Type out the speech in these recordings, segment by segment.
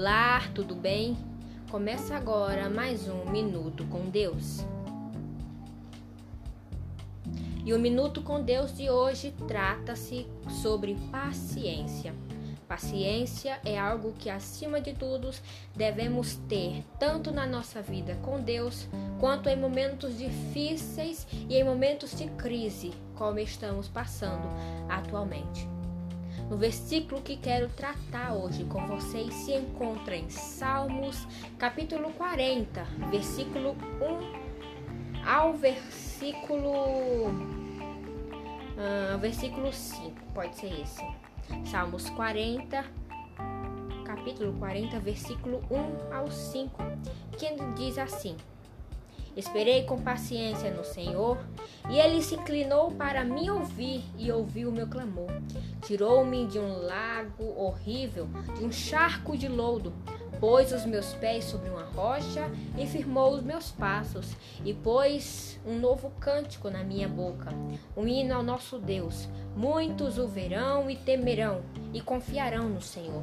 Olá, tudo bem? Começa agora mais um Minuto com Deus. E o Minuto com Deus de hoje trata-se sobre paciência. Paciência é algo que, acima de tudo, devemos ter, tanto na nossa vida com Deus, quanto em momentos difíceis e em momentos de crise, como estamos passando atualmente. No versículo que quero tratar hoje com vocês se encontra em Salmos, capítulo 40, versículo 1 ao versículo uh, versículo 5, pode ser esse. Salmos 40, capítulo 40, versículo 1 ao 5, que diz assim: Esperei com paciência no Senhor, e ele se inclinou para me ouvir e ouviu o meu clamor. Tirou-me de um lago horrível, de um charco de lodo, pôs os meus pés sobre uma rocha e firmou os meus passos, e pôs um novo cântico na minha boca, um hino ao nosso Deus. Muitos o verão e temerão e confiarão no Senhor.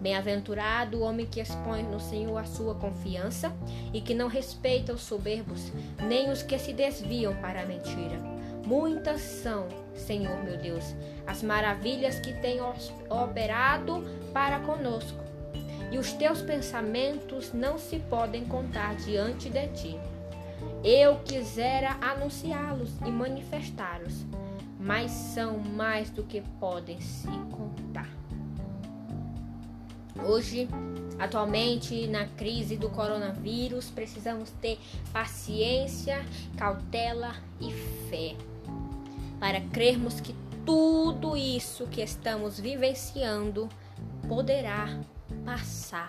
Bem-aventurado o homem que expõe no Senhor a sua confiança e que não respeita os soberbos, nem os que se desviam para a mentira. Muitas são, Senhor meu Deus, as maravilhas que tem operado para conosco, e os teus pensamentos não se podem contar diante de ti. Eu quisera anunciá-los e manifestá-los, mas são mais do que podem se contar. Hoje, atualmente, na crise do coronavírus, precisamos ter paciência, cautela e fé para crermos que tudo isso que estamos vivenciando poderá passar.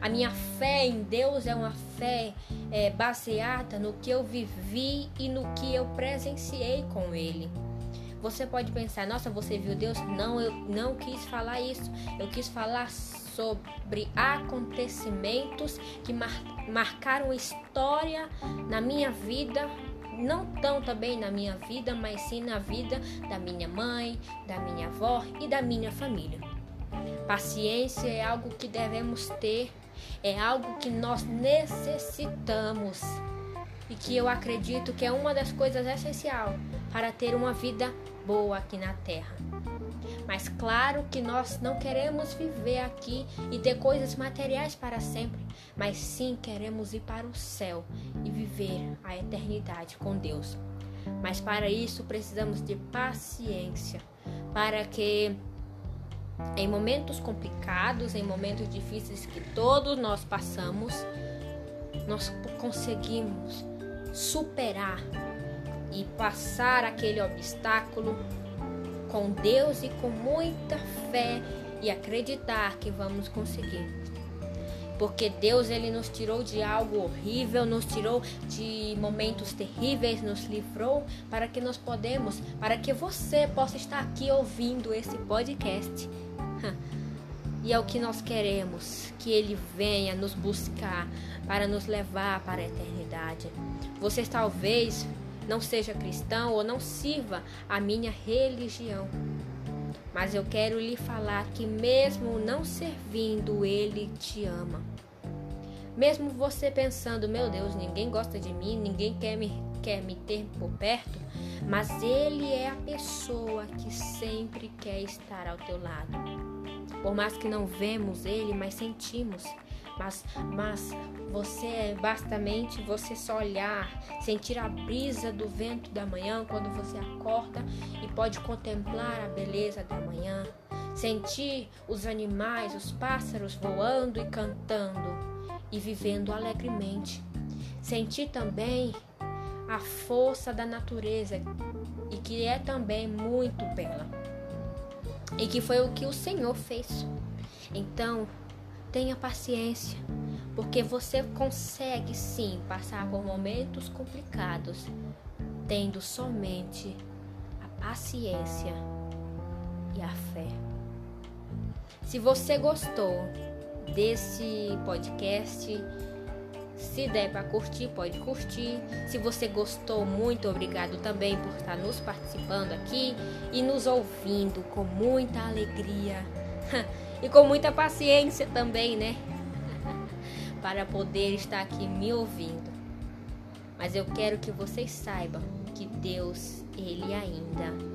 A minha fé em Deus é uma fé é, baseada no que eu vivi e no que eu presenciei com Ele. Você pode pensar, nossa, você viu Deus? Não, eu não quis falar isso. Eu quis falar sobre acontecimentos que mar marcaram história na minha vida, não tão também na minha vida, mas sim na vida da minha mãe, da minha avó e da minha família. Paciência é algo que devemos ter, é algo que nós necessitamos e que eu acredito que é uma das coisas essenciais para ter uma vida boa aqui na terra. Mas claro que nós não queremos viver aqui e ter coisas materiais para sempre, mas sim queremos ir para o céu e viver a eternidade com Deus. Mas para isso precisamos de paciência, para que em momentos complicados, em momentos difíceis que todos nós passamos, nós conseguimos superar e passar aquele obstáculo com Deus e com muita fé e acreditar que vamos conseguir. Porque Deus ele nos tirou de algo horrível, nos tirou de momentos terríveis, nos livrou para que nós podemos, para que você possa estar aqui ouvindo esse podcast. E é o que nós queremos, que ele venha nos buscar para nos levar para a eternidade. Você talvez não seja cristão ou não sirva a minha religião. Mas eu quero lhe falar que, mesmo não servindo, Ele te ama. Mesmo você pensando, meu Deus, ninguém gosta de mim, ninguém quer me, quer me ter por perto, mas Ele é a pessoa que sempre quer estar ao teu lado. Por mais que não vemos Ele, mas sentimos mas, mas você bastamente você só olhar, sentir a brisa do vento da manhã quando você acorda e pode contemplar a beleza da manhã, sentir os animais, os pássaros voando e cantando e vivendo alegremente. Sentir também a força da natureza e que é também muito bela. E que foi o que o Senhor fez. Então, Tenha paciência, porque você consegue sim passar por momentos complicados, tendo somente a paciência e a fé. Se você gostou desse podcast, se der para curtir, pode curtir. Se você gostou, muito obrigado também por estar nos participando aqui e nos ouvindo com muita alegria e com muita paciência também, né? Para poder estar aqui me ouvindo. Mas eu quero que vocês saibam que Deus, ele ainda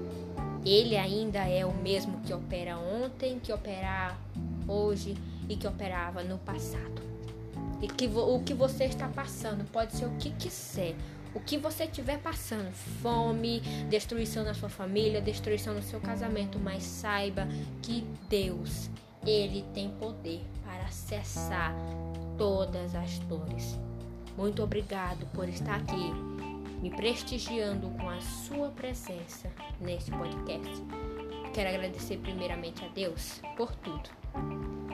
ele ainda é o mesmo que opera ontem, que operar hoje e que operava no passado. E que o que você está passando pode ser o que quiser. O que você estiver passando, fome, destruição na sua família, destruição no seu casamento, mas saiba que Deus, ele tem poder para cessar todas as dores. Muito obrigado por estar aqui me prestigiando com a sua presença neste podcast. Quero agradecer primeiramente a Deus por tudo.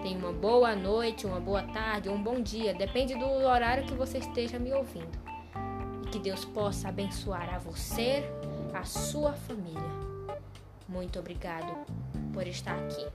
Tenha uma boa noite, uma boa tarde um bom dia, depende do horário que você esteja me ouvindo. Que Deus possa abençoar a você, a sua família. Muito obrigado por estar aqui.